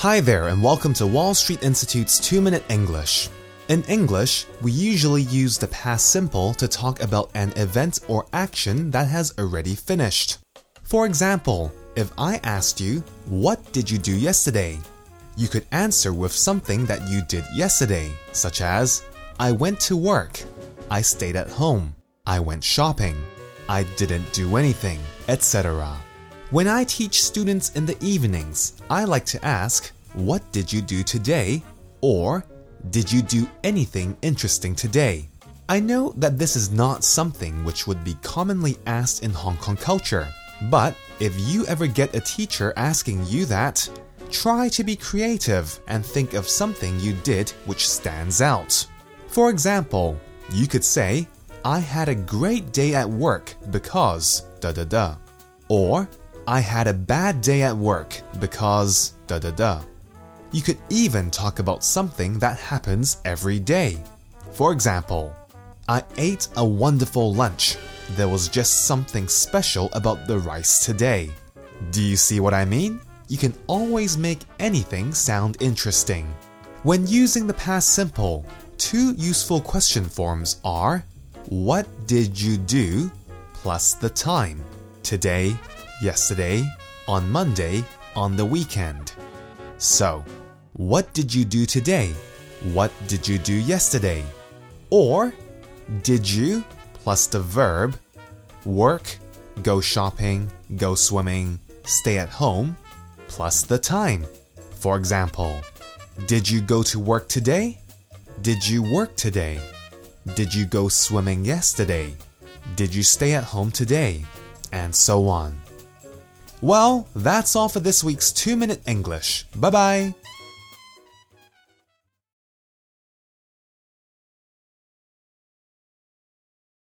Hi there, and welcome to Wall Street Institute's 2 Minute English. In English, we usually use the past simple to talk about an event or action that has already finished. For example, if I asked you, What did you do yesterday? you could answer with something that you did yesterday, such as, I went to work, I stayed at home, I went shopping, I didn't do anything, etc. When I teach students in the evenings, I like to ask, What did you do today? or Did you do anything interesting today? I know that this is not something which would be commonly asked in Hong Kong culture, but if you ever get a teacher asking you that, try to be creative and think of something you did which stands out. For example, you could say, I had a great day at work because da da da. Or, I had a bad day at work because da da da. You could even talk about something that happens every day. For example, I ate a wonderful lunch. There was just something special about the rice today. Do you see what I mean? You can always make anything sound interesting. When using the past simple, two useful question forms are What did you do? plus the time. Today, yesterday, on Monday, on the weekend. So, what did you do today? What did you do yesterday? Or, did you plus the verb work, go shopping, go swimming, stay at home plus the time. For example, did you go to work today? Did you work today? Did you go swimming yesterday? Did you stay at home today? And so on. Well, that's all for this week's 2 Minute English. Bye bye.